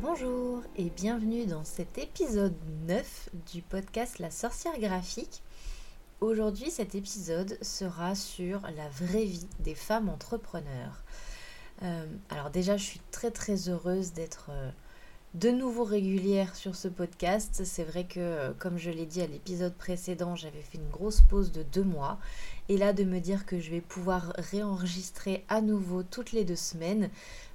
Bonjour et bienvenue dans cet épisode 9 du podcast La sorcière graphique. Aujourd'hui cet épisode sera sur la vraie vie des femmes entrepreneurs. Euh, alors déjà je suis très très heureuse d'être euh, de nouveau régulière sur ce podcast. C'est vrai que euh, comme je l'ai dit à l'épisode précédent j'avais fait une grosse pause de deux mois. Et là de me dire que je vais pouvoir réenregistrer à nouveau toutes les deux semaines,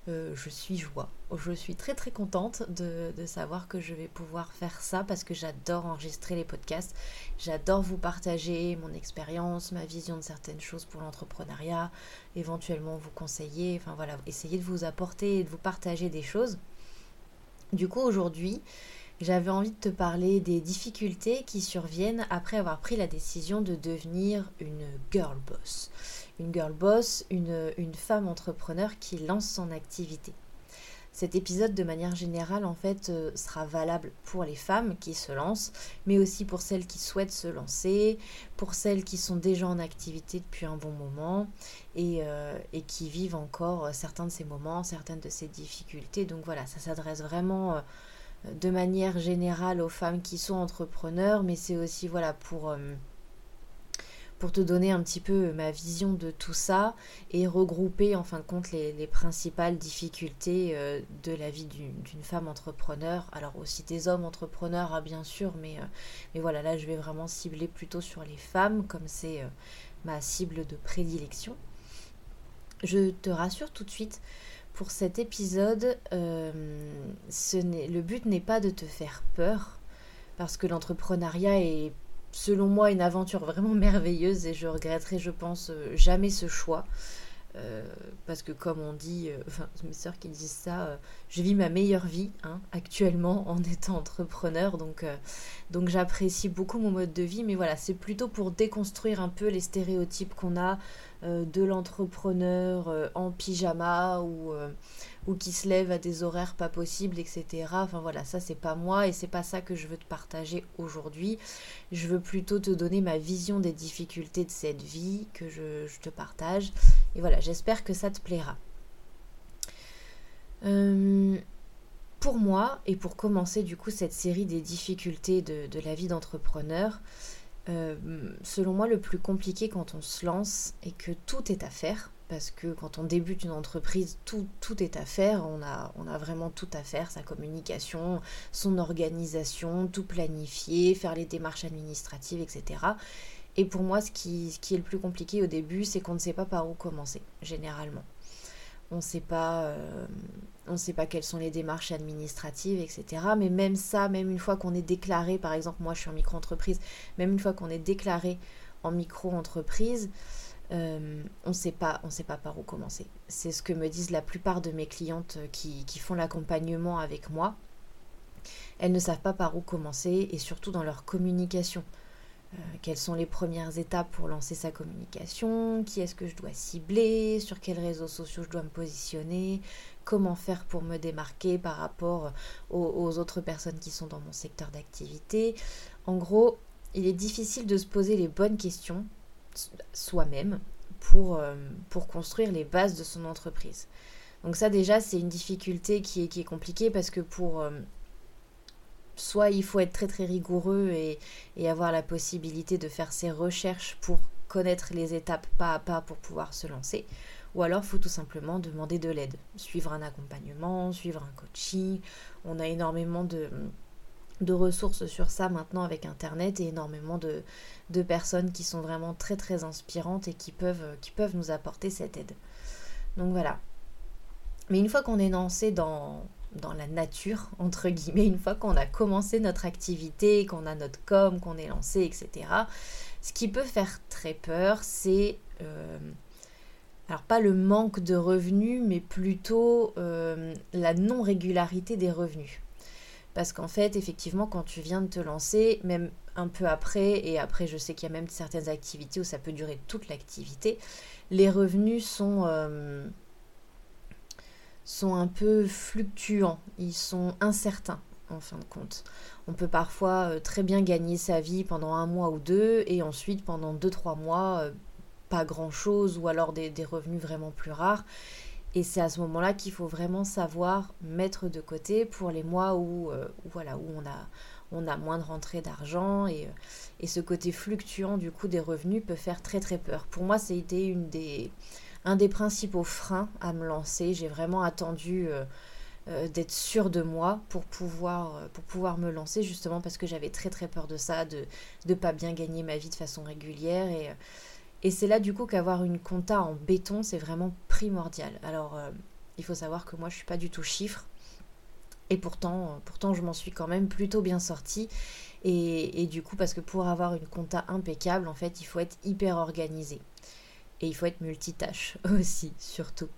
euh, je suis joie. Je suis très très contente de, savoir que je vais pouvoir faire ça parce que j'adore enregistrer les podcasts. J'adore vous partager mon expérience, ma vision de certaines choses pour l'entrepreneuriat, éventuellement vous conseiller, enfin voilà, essayer de vous apporter et de vous partager des choses. Du coup aujourd'hui, j'avais envie de te parler des difficultés qui surviennent après avoir pris la décision de devenir une girl boss une girl boss, une, une femme entrepreneur qui lance son activité. Cet épisode, de manière générale, en fait, euh, sera valable pour les femmes qui se lancent, mais aussi pour celles qui souhaitent se lancer, pour celles qui sont déjà en activité depuis un bon moment et, euh, qui vivent encore certains de ces moments, certaines de ces difficultés. Donc voilà, ça s'adresse vraiment euh, de manière générale aux femmes qui sont entrepreneurs, mais c'est aussi voilà pour pour te donner un petit peu ma vision de tout ça et regrouper en fin de compte les, principales difficultés euh, de la vie d'une femme entrepreneur. Alors aussi des hommes entrepreneurs, hein, bien sûr, mais, euh, mais voilà, là je vais vraiment cibler plutôt sur les femmes comme c'est euh, ma cible de prédilection. Je te rassure tout de suite, pour cet épisode, ce le but n'est pas de te faire peur, parce que l'entrepreneuriat est selon moi, une aventure vraiment merveilleuse et je regretterai, je pense, euh, jamais ce choix. Euh, parce que comme on dit, euh, enfin mes soeurs qui disent ça, je vis ma meilleure vie hein, actuellement en étant entrepreneur, donc, donc j'apprécie beaucoup mon mode de vie, mais voilà, c'est plutôt pour déconstruire un peu les stéréotypes qu'on a de l'entrepreneur en pyjama ou ou qui se lèvent à des horaires pas possibles, etc. Enfin voilà, ça c'est pas moi et c'est pas ça que je veux te partager aujourd'hui. Je veux plutôt te donner ma vision des difficultés de cette vie que je, te partage. Et voilà, j'espère que ça te plaira. Euh, pour moi, et pour commencer du coup cette série des difficultés de, la vie d'entrepreneur, euh, selon moi le plus compliqué quand on se lance et que tout est à faire, parce que quand on débute une entreprise, tout, est à faire, on a, vraiment tout à faire, sa communication, son organisation, tout planifier, faire les démarches administratives, etc. Et pour moi, ce qui, est le plus compliqué au début, c'est qu'on ne sait pas par où commencer, généralement. On ne sait pas, euh, on sait pas quelles sont les démarches administratives, etc. Mais même ça, même une fois qu'on est déclaré, par exemple, moi je suis en micro-entreprise, même une fois qu'on est déclaré en micro-entreprise, euh, on ne sait pas, par où commencer. C'est ce que me disent la plupart de mes clientes qui, font l'accompagnement avec moi. Elles ne savent pas par où commencer et surtout dans leur communication. Euh, quelles sont les premières étapes pour lancer sa communication, qui est-ce que je dois cibler, sur quels réseaux sociaux je dois me positionner, comment faire pour me démarquer par rapport aux autres personnes qui sont dans mon secteur d'activité? En gros, il est difficile de se poser les bonnes questions soi-même pour, euh, pour construire les bases de son entreprise. Donc ça déjà c'est une difficulté qui est, qui est compliquée parce que pour... Euh, soit il faut être très très rigoureux et, et, avoir la possibilité de faire ses recherches pour connaître les étapes pas à pas pour pouvoir se lancer, ou alors faut tout simplement demander de l'aide, suivre un accompagnement, suivre un coaching. On a énormément de, de ressources sur ça maintenant avec Internet et énormément de, personnes qui sont vraiment très très inspirantes et qui peuvent, qui peuvent nous apporter cette aide. Donc voilà. Mais une fois qu'on est lancé dans, la nature, entre guillemets, une fois qu'on a commencé notre activité, qu'on a notre com, qu'on est lancé, etc., ce qui peut faire très peur, c'est... Euh, alors pas le manque de revenus, mais plutôt euh, la non-régularité des revenus. Parce qu'en fait, effectivement, quand tu viens de te lancer, même un peu après, et après je sais qu'il y a même certaines activités où ça peut durer toute l'activité, les revenus sont, euh, un peu fluctuants, ils sont incertains en fin de compte. On peut parfois euh, très bien gagner sa vie pendant un mois ou deux, et ensuite pendant deux, trois mois, euh, pas grand-chose, ou alors des revenus vraiment plus rares Et c'est à ce moment-là qu'il faut vraiment savoir mettre de côté pour les mois où, voilà, où on, a, on a moins de rentrée d'argent et, et, ce côté fluctuant du coup des revenus peut faire très très peur. Pour moi, c'était une des, un des principaux freins à me lancer. J'ai vraiment attendu euh, d'être sûre de moi pour pouvoir, euh, pour pouvoir me lancer, justement parce que j'avais très très peur de ça, de ne pas bien gagner ma vie de façon régulière. Et, euh, et c'est là du coup qu'avoir une compta en béton, c'est vraiment primordial. Alors, il faut savoir que moi, je suis pas du tout chiffre. Et pourtant, pourtant je m'en suis quand même plutôt bien sortie. Et, et, du coup, parce que pour avoir une compta impeccable, en fait, il faut être hyper organisé. Et il faut être multitâche aussi, surtout.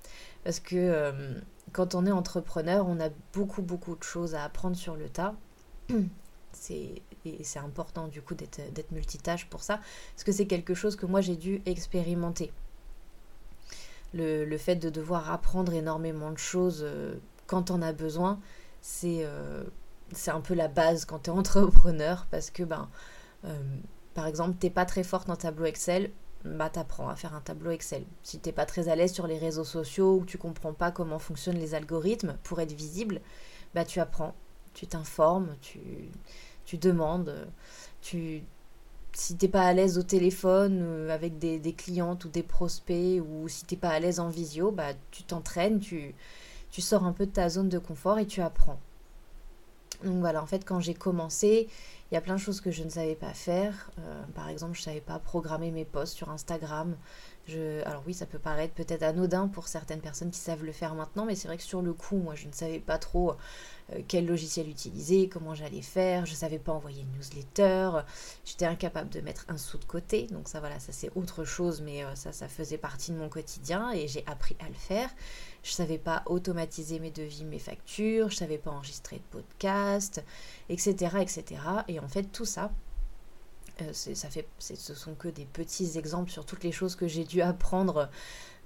Parce que quand on est entrepreneur, on a beaucoup, beaucoup de choses à apprendre sur le tas. et c'est important du coup d'être, multitâche pour ça, parce que c'est quelque chose que moi j'ai dû expérimenter. Le, fait de devoir apprendre énormément de choses euh, quand on a besoin, c'est, euh, c'est un peu la base quand tu es entrepreneur, parce que ben, euh, par exemple, t'es pas très fort dans tableau Excel, bah t'apprends à faire un tableau Excel. Si t'es pas très à l'aise sur les réseaux sociaux ou tu comprends pas comment fonctionnent les algorithmes pour être visible, bah tu apprends, tu t'informes, tu, tu demandes, tu si t'es pas à l'aise au téléphone euh, avec des, clientes ou des prospects ou si t'es pas à l'aise en visio, bah tu t'entraînes, tu, tu sors un peu de ta zone de confort et tu apprends. Donc voilà, en fait quand j'ai commencé, il y a plein de choses que je ne savais pas faire. Euh, par exemple, je ne savais pas programmer mes posts sur Instagram. Alors oui, ça peut paraître peut-être anodin pour certaines personnes qui savent le faire maintenant, mais c'est vrai que sur le coup, moi, je ne savais pas trop euh, quel logiciel utiliser, comment j'allais faire, je ne savais pas envoyer une newsletter, j'étais incapable de mettre un sou de côté, donc ça voilà, ça c'est autre chose, mais euh, ça, ça faisait partie de mon quotidien et j'ai appris à le faire. Je ne savais pas automatiser mes devis, mes factures, je ne savais pas enregistrer de podcast, etc., etc. Et en fait, tout ça, euh, ça fait, ce sont que des petits exemples sur toutes les choses que j'ai dû apprendre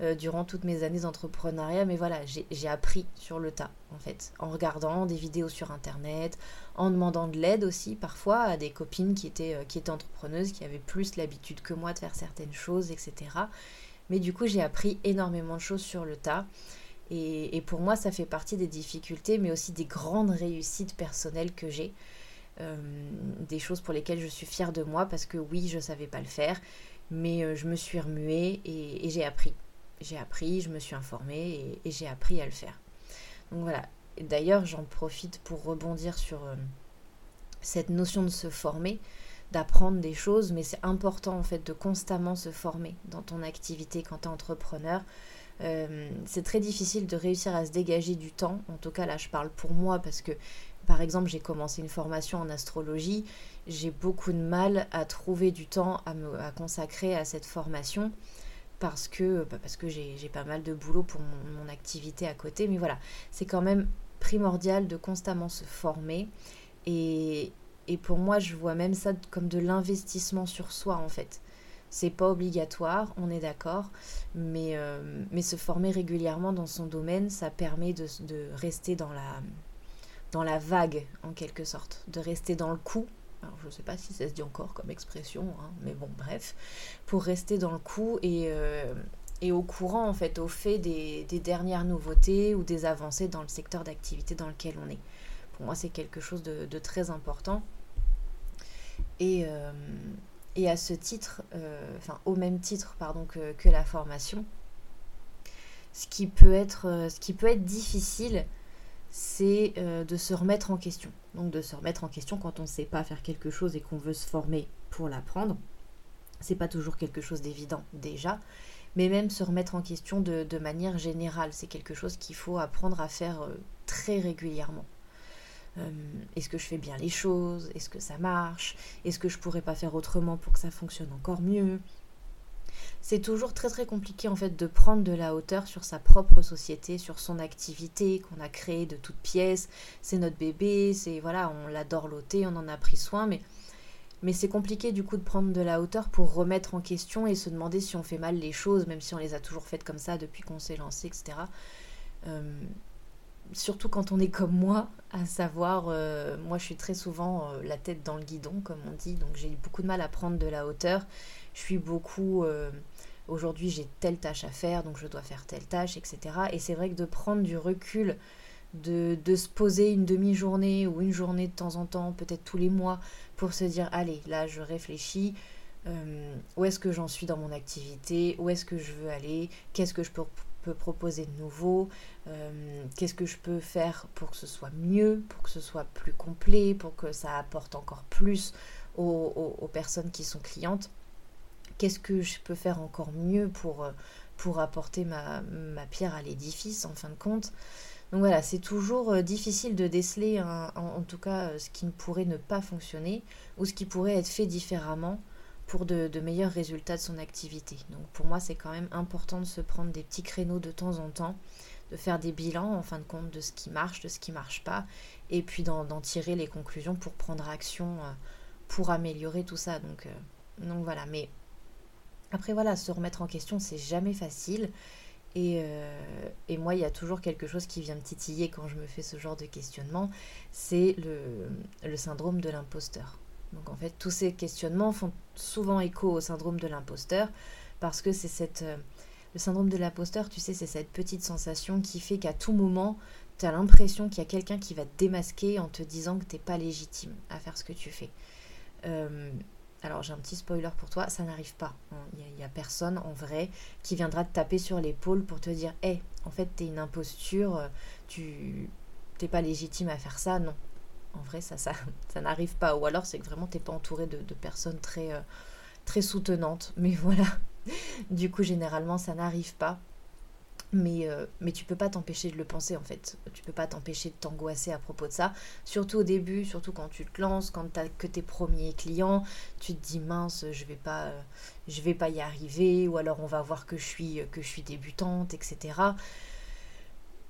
euh, durant toutes mes années d'entrepreneuriat. Mais voilà, j'ai appris sur le tas, en fait, en regardant des vidéos sur Internet, en demandant de l'aide aussi parfois à des copines qui étaient, euh, qui étaient entrepreneuses, qui avaient plus l'habitude que moi de faire certaines choses, etc. Mais du coup, j'ai appris énormément de choses sur le tas. Et, pour moi, ça fait partie des difficultés, mais aussi des grandes réussites personnelles que j'ai. Euh, des choses pour lesquelles je suis fière de moi parce que oui, je ne savais pas le faire, mais euh, je me suis remuée et, j'ai appris. J'ai appris, je me suis informée et, j'ai appris à le faire. Donc voilà. D'ailleurs, j'en profite pour rebondir sur euh, cette notion de se former, d'apprendre des choses, mais c'est important en fait de constamment se former dans ton activité quand tu es entrepreneur. C'est très difficile de réussir à se dégager du temps. En tout cas, là, je parle pour moi parce que, par exemple, j'ai commencé une formation en astrologie. J'ai beaucoup de mal à trouver du temps à me consacrer à cette formation parce que, bah, que j'ai pas mal de boulot pour mon, activité à côté. Mais voilà, c'est quand même primordial de constamment se former. Et, et pour moi, je vois même ça comme de l'investissement sur soi, en fait. C'est pas obligatoire, on est d'accord, mais, euh, mais se former régulièrement dans son domaine, ça permet de, rester dans la, dans la vague, en quelque sorte, de rester dans le coup. Je ne sais pas si ça se dit encore comme expression, hein, mais bon, bref, pour rester dans le coup et, euh, et au courant, en fait, au fait des, dernières nouveautés ou des avancées dans le secteur d'activité dans lequel on est. Pour moi, c'est quelque chose de, très important. Et, euh, et à ce titre, euh, enfin au même titre pardon, que, la formation, ce qui peut être, ce qui peut être difficile, c'est euh, de se remettre en question. Donc de se remettre en question quand on ne sait pas faire quelque chose et qu'on veut se former pour l'apprendre. C'est pas toujours quelque chose d'évident déjà, mais même se remettre en question de, manière générale, c'est quelque chose qu'il faut apprendre à faire très régulièrement. Euh, est-ce que je fais bien les choses? Est-ce que ça marche? Est-ce que je pourrais pas faire autrement pour que ça fonctionne encore mieux? C'est toujours très très compliqué en fait de prendre de la hauteur sur sa propre société, sur son activité qu'on a créée de toutes pièces. C'est notre bébé, c'est voilà, on l'adore l'ôter, on en a pris soin, mais mais c'est compliqué du coup de prendre de la hauteur pour remettre en question et se demander si on fait mal les choses, même si on les a toujours faites comme ça depuis qu'on s'est lancé, etc surtout quand on est comme moi, à savoir, euh, moi je suis très souvent euh, la tête dans le guidon, comme on dit, donc j'ai beaucoup de mal à prendre de la hauteur. Je suis beaucoup euh, aujourd'hui j'ai telle tâche à faire, donc je dois faire telle tâche, etc. Et c'est vrai que de prendre du recul, de, de se poser une demi-journée ou une journée de temps en temps, peut-être tous les mois, pour se dire, allez, là je réfléchis, euh, où est-ce que j'en suis dans mon activité, où est-ce que je veux aller, qu'est-ce que je peux, proposer de nouveau, euh, qu'est-ce que je peux faire pour que ce soit mieux, pour que ce soit plus complet, pour que ça apporte encore plus aux, personnes qui sont clientes, qu'est-ce que je peux faire encore mieux pour, euh, pour apporter ma, pierre à l'édifice en fin de compte. Donc voilà, c'est toujours difficile de déceler en, tout cas ce qui ne pourrait ne pas fonctionner ou ce qui pourrait être fait différemment pour de, meilleurs résultats de son activité. Donc pour moi, c'est quand même important de se prendre des petits créneaux de temps en temps, de faire des bilans en fin de compte de ce qui marche, de ce qui marche pas, et puis d'en tirer les conclusions pour prendre action, euh, pour améliorer tout ça. Donc, euh, donc voilà, mais après voilà, se remettre en question, c'est jamais facile. Et, euh, et, moi, il y a toujours quelque chose qui vient me titiller quand je me fais ce genre de questionnement, c'est le, syndrome de l'imposteur. Donc en fait, tous ces questionnements font souvent écho au syndrome de l'imposteur parce que c'est cette... Euh, le syndrome de l'imposteur, tu sais, c'est cette petite sensation qui fait qu'à tout moment, tu as l'impression qu'il y a quelqu'un qui va te démasquer en te disant que tu n'es pas légitime à faire ce que tu fais. Euh, alors j'ai un petit spoiler pour toi, ça n'arrive pas. Il n'y a, personne en vrai qui viendra te taper sur l'épaule pour te dire Hé, en fait, tu es une imposture, euh, tu n'es pas légitime à faire ça. Non, en vrai, ça, ça, ça n'arrive pas. Ou alors, c'est que vraiment, t'es pas entouré de, personnes très, euh, très soutenantes. Mais voilà. Du coup, généralement, ça n'arrive pas. Mais, euh, mais tu peux pas t'empêcher de le penser en fait. Tu peux pas t'empêcher de t'angoisser à propos de ça. Surtout au début, surtout quand tu te lances, quand tu que tes premiers clients, tu te dis mince, je vais pas, euh, je vais pas y arriver, ou alors on va voir que je suis, que je suis débutante, etc.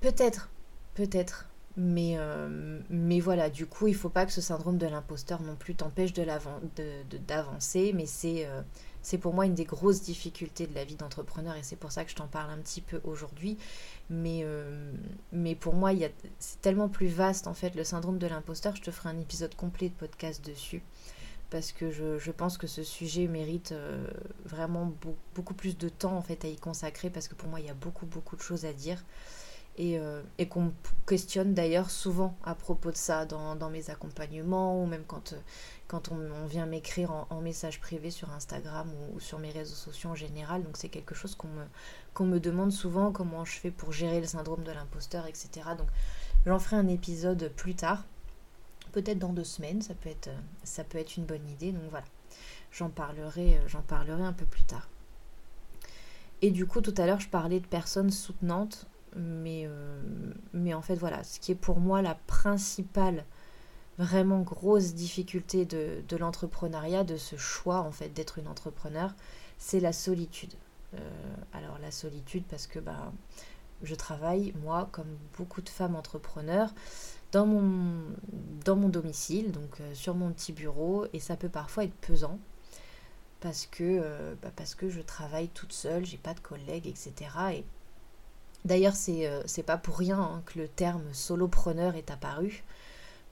Peut-être, peut-être. Mais, euh, mais voilà, du coup, il faut pas que ce syndrome de l'imposteur non plus t'empêche d'avancer, de, mais c'est euh, c'est pour moi une des grosses difficultés de la vie d'entrepreneur et c'est pour ça que je t'en parle un petit peu aujourd'hui. Mais, euh, mais pour moi, c'est tellement plus vaste en fait le syndrome de l'imposteur. Je te ferai un épisode complet de podcast dessus parce que je, je pense que ce sujet mérite vraiment beaucoup plus de temps en fait à y consacrer parce que pour moi, il y a beaucoup beaucoup de choses à dire et, euh, et qu'on questionne d'ailleurs souvent à propos de ça dans, mes accompagnements ou même quand, euh, quand on, vient m'écrire en, message privé sur Instagram ou, sur mes réseaux sociaux en général. Donc c'est quelque chose qu'on me, me demande souvent comment je fais pour gérer le syndrome de l'imposteur, etc. Donc j'en ferai un épisode plus tard, peut-être dans deux semaines, ça peut être, ça peut être une bonne idée. Donc voilà, j'en parlerai, j'en parlerai un peu plus tard. Et du coup, tout à l'heure, je parlais de personnes soutenantes mais, euh, mais en fait, voilà, ce qui est pour moi la principale, vraiment grosse difficulté de, l'entrepreneuriat, de ce choix en fait d'être une entrepreneur, c'est la solitude. Euh, alors la solitude parce que bah, je travaille, moi, comme beaucoup de femmes entrepreneurs, dans mon, dans mon domicile, donc euh, sur mon petit bureau, et ça peut parfois être pesant parce que, bah, parce que je travaille toute seule, j'ai pas de collègues, etc. Et D'ailleurs, c'est euh, c'est pas pour rien hein, que le terme solopreneur est apparu.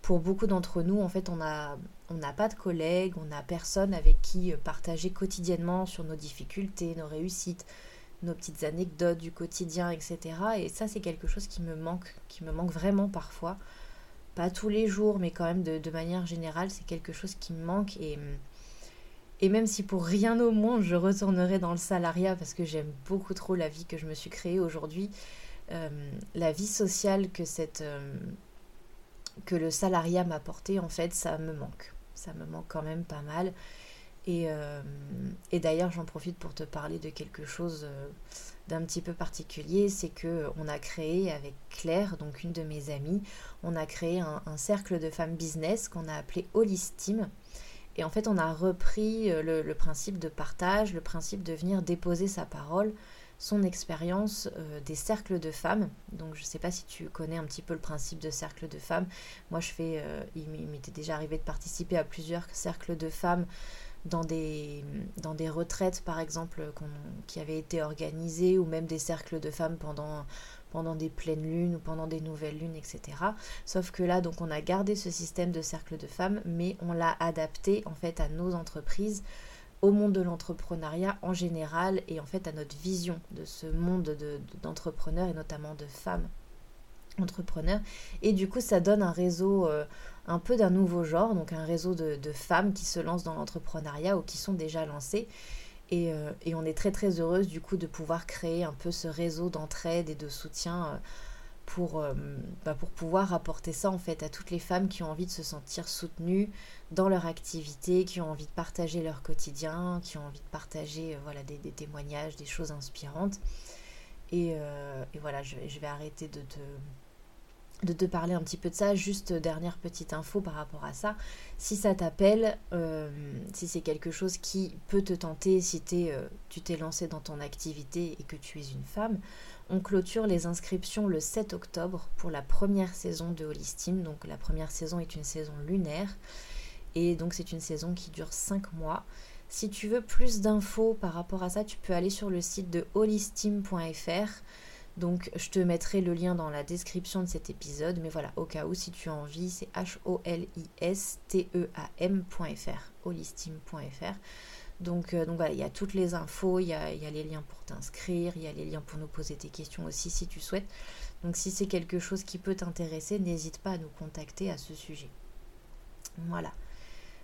Pour beaucoup d'entre nous, en fait, on n'a on pas de collègues, on n'a personne avec qui euh, partager quotidiennement sur nos difficultés, nos réussites, nos petites anecdotes du quotidien, etc. Et ça, c'est quelque chose qui me manque, qui me manque vraiment parfois. Pas tous les jours, mais quand même de, de manière générale, c'est quelque chose qui me manque. Et hum, et même si pour rien au monde je retournerai dans le salariat parce que j'aime beaucoup trop la vie que je me suis créée aujourd'hui, euh, la vie sociale que, cette, euh, que le salariat m'a apporté, en fait, ça me manque. Ça me manque quand même pas mal. Et, euh, d'ailleurs, j'en profite pour te parler de quelque chose d'un petit peu particulier, c'est que on a créé avec Claire, donc une de mes amies, on a créé un, cercle de femmes business qu'on a appelé Holistime. Et en fait, on a repris euh, le, principe de partage, le principe de venir déposer sa parole, son expérience euh, des cercles de femmes. Donc, je ne sais pas si tu connais un petit peu le principe de cercle de femmes. Moi, je fais, euh, il m'était déjà arrivé de participer à plusieurs cercles de femmes dans des, dans des retraites, par exemple, qui avaient été organisées, ou même des cercles de femmes pendant pendant des pleines lunes ou pendant des nouvelles lunes, etc. Sauf que là, donc, on a gardé ce système de cercle de femmes, mais on l'a adapté en fait à nos entreprises au monde de l'entrepreneuriat en général et en fait à notre vision de ce monde d'entrepreneurs et notamment de femmes entrepreneurs. Et du coup, ça donne un réseau euh, un peu d'un nouveau genre, donc un réseau de, femmes qui se lancent dans l'entrepreneuriat ou qui sont déjà lancées. Et, euh, et, on est très très heureuse du coup de pouvoir créer un peu ce réseau d'entraide et de soutien euh, pour, bah, pour pouvoir apporter ça en fait à toutes les femmes qui ont envie de se sentir soutenues dans leur activité, qui ont envie de partager leur quotidien, qui ont envie de partager voilà, des, témoignages, des choses inspirantes. Et, et voilà, je, je, vais arrêter de te de te parler un petit peu de ça. Juste dernière petite info par rapport à ça. Si ça t'appelle, euh, si c'est quelque chose qui peut te tenter, si euh, tu t'es lancé dans ton activité et que tu es une femme, on clôture les inscriptions le 7 octobre pour la première saison de Holistim. Donc la première saison est une saison lunaire et donc c'est une saison qui dure 5 mois. Si tu veux plus d'infos par rapport à ça, tu peux aller sur le site de holistim.fr. Donc je te mettrai le lien dans la description de cet épisode. Mais voilà, au cas où, si tu as envie, c'est H-O-L-I-S-T-E-A-M.fr, holistim.fr. Donc, euh, donc voilà, il y a toutes les infos, il y a, les liens pour t'inscrire, il y a les liens pour nous poser tes questions aussi si tu souhaites. Donc si c'est quelque chose qui peut t'intéresser, n'hésite pas à nous contacter à ce sujet. Voilà.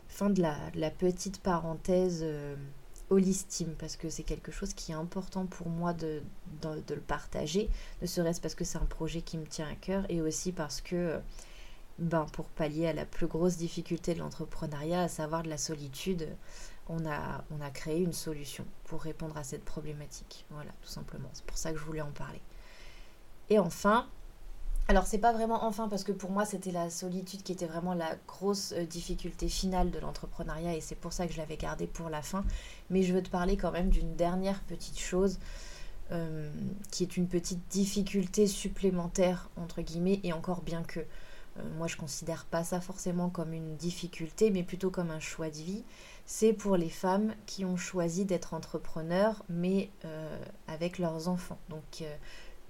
Fin de la, petite parenthèse. Euh, holistime parce que c'est quelque chose qui est important pour moi de, le partager, ne serait-ce parce que c'est un projet qui me tient à cœur et aussi parce que ben, pour pallier à la plus grosse difficulté de l'entrepreneuriat, à savoir de la solitude, on a, on a créé une solution pour répondre à cette problématique. Voilà, tout simplement. C'est pour ça que je voulais en parler. Et enfin, alors c'est pas vraiment enfin parce que pour moi c'était la solitude qui était vraiment la grosse euh, difficulté finale de l'entrepreneuriat et c'est pour ça que je l'avais gardé pour la fin. Mais je veux te parler quand même d'une dernière petite chose euh, qui est une petite difficulté supplémentaire entre guillemets et encore bien que euh, moi je considère pas ça forcément comme une difficulté mais plutôt comme un choix de vie. C'est pour les femmes qui ont choisi d'être entrepreneurs mais avec leurs enfants. Donc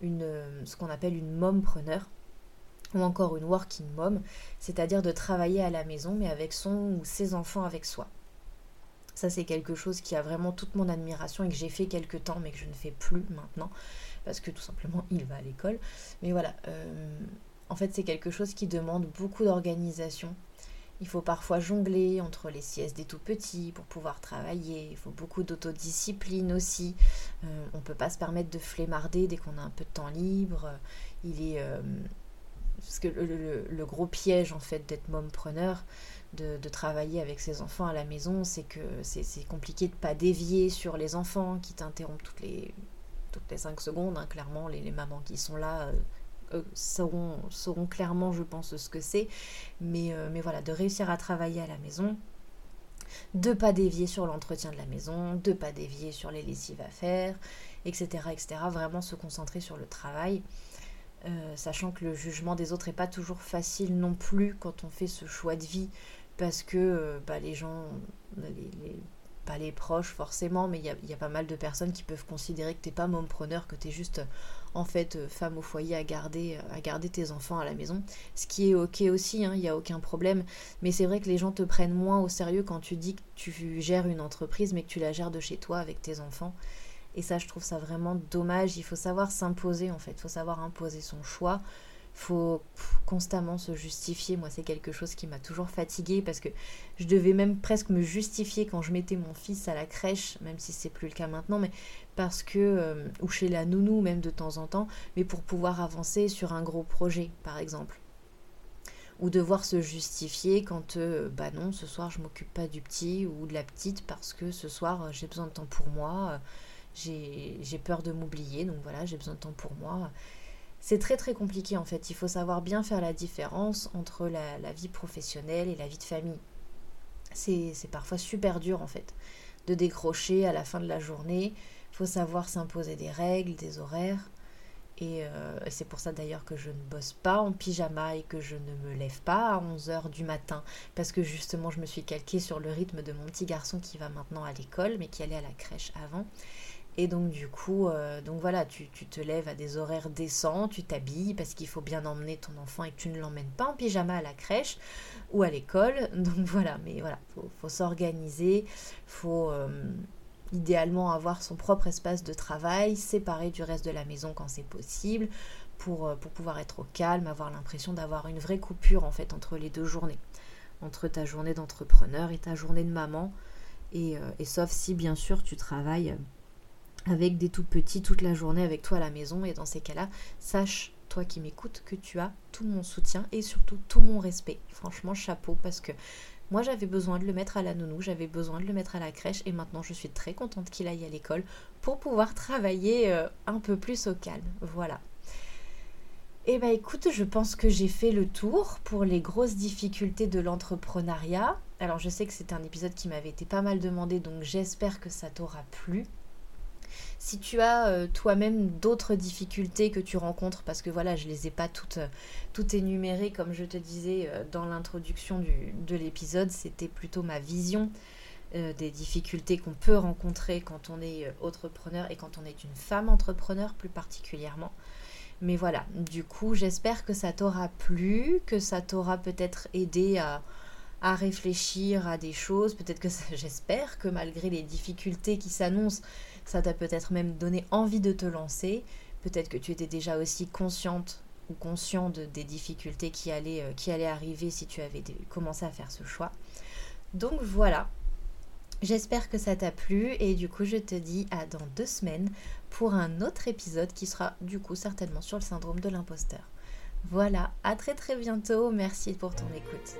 une, ce qu'on appelle une mompreneur ou encore une working mom, c'est-à-dire de travailler à la maison mais avec son ou ses enfants avec soi. Ça c'est quelque chose qui a vraiment toute mon admiration et que j'ai fait quelque temps mais que je ne fais plus maintenant parce que tout simplement il va à l'école. Mais voilà, euh, en fait c'est quelque chose qui demande beaucoup d'organisation, il faut parfois jongler entre les siestes des tout petits pour pouvoir travailler. Il faut beaucoup d'autodiscipline aussi. Euh, on ne peut pas se permettre de flémarder dès qu'on a un peu de temps libre. Il est. Euh, parce que le, gros piège en fait d'être mompreneur, de, de travailler avec ses enfants à la maison, c'est que c'est compliqué de pas dévier sur les enfants qui t'interrompent toutes les toutes les 5 secondes. Hein. clairement, les, mamans qui sont là euh, sauront, sauront, clairement, je pense, ce que c'est. Mais, euh, mais voilà, de réussir à travailler à la maison, de pas dévier sur l'entretien de la maison, de pas dévier sur les lessives à faire, etc. etc. Vraiment se concentrer sur le travail. Euh, sachant que le jugement des autres n'est pas toujours facile non plus quand on fait ce choix de vie, parce que bah, les gens, pas les proches forcément, mais il y a, pas mal de personnes qui peuvent considérer que t'es pas preneur, que tu es juste en fait euh, femme au foyer à garder, à garder tes enfants à la maison. Ce qui est ok aussi, il hein, n'y a aucun problème. Mais c'est vrai que les gens te prennent moins au sérieux quand tu dis que tu gères une entreprise, mais que tu la gères de chez toi avec tes enfants. Et ça, je trouve ça vraiment dommage. Il faut savoir s'imposer en fait, il faut savoir imposer son choix faut constamment se justifier. Moi, c'est quelque chose qui m'a toujours fatiguée parce que je devais même presque me justifier quand je mettais mon fils à la crèche, même si c'est plus le cas maintenant, mais parce que euh, ou chez la nounou même de temps en temps, mais pour pouvoir avancer sur un gros projet, par exemple. Ou devoir se justifier quand euh, bah non, ce soir je m'occupe pas du petit ou de la petite parce que ce soir j'ai besoin de temps pour moi, j'ai peur de m'oublier, donc voilà, j'ai besoin de temps pour moi c'est très très compliqué en fait. Il faut savoir bien faire la différence entre la, vie professionnelle et la vie de famille. C'est parfois super dur en fait de décrocher à la fin de la journée. Il faut savoir s'imposer des règles, des horaires. Euh, et c'est pour ça d'ailleurs que je ne bosse pas en pyjama et que je ne me lève pas à 11h du matin. Parce que justement, je me suis calquée sur le rythme de mon petit garçon qui va maintenant à l'école, mais qui allait à la crèche avant. Et donc du coup, euh, donc voilà, tu, te lèves à des horaires décents, tu t'habilles parce qu'il faut bien emmener ton enfant et que tu ne l'emmènes pas en pyjama à la crèche ou à l'école. Donc voilà, mais voilà, faut, faut s'organiser, faut euh, idéalement avoir son propre espace de travail, séparé du reste de la maison quand c'est possible, pour, euh, pour pouvoir être au calme, avoir l'impression d'avoir une vraie coupure en fait entre les deux journées, entre ta journée d'entrepreneur et ta journée de maman. Et, et sauf si bien sûr tu travailles avec des tout petits toute la journée avec toi à la maison. Et dans ces cas-là, sache, toi qui m'écoutes, que tu as tout mon soutien et surtout tout mon respect. Franchement, chapeau parce que moi j'avais besoin de le mettre à la nounou, j'avais besoin de le mettre à la crèche et maintenant je suis très contente qu'il aille à l'école pour pouvoir travailler euh, un peu plus au calme. Voilà. Eh bien écoute, je pense que j'ai fait le tour pour les grosses difficultés de l'entrepreneuriat. Alors je sais que c'est un épisode qui m'avait été pas mal demandé, donc j'espère que ça t'aura plu. Si tu as euh, toi-même d'autres difficultés que tu rencontres, parce que voilà, je les ai pas toutes, euh, toutes énumérées, comme je te disais euh, dans l'introduction de l'épisode, c'était plutôt ma vision des difficultés qu'on peut rencontrer quand on est entrepreneur et quand on est une femme entrepreneur plus particulièrement. Mais voilà, du coup, j'espère que ça t'aura plu, que ça t'aura peut-être aidé à, à réfléchir à des choses. Peut-être que j'espère que malgré les difficultés qui s'annoncent, ça t'a peut-être même donné envie de te lancer. Peut-être que tu étais déjà aussi consciente ou conscient de, des difficultés qui allaient, euh, qui allaient arriver si tu avais commencé à faire ce choix. Donc voilà, J'espère que ça t'a plu et du coup je te dis à dans deux semaines pour un autre épisode qui sera du coup certainement sur le syndrome de l'imposteur. Voilà, à très très bientôt, merci pour ton écoute.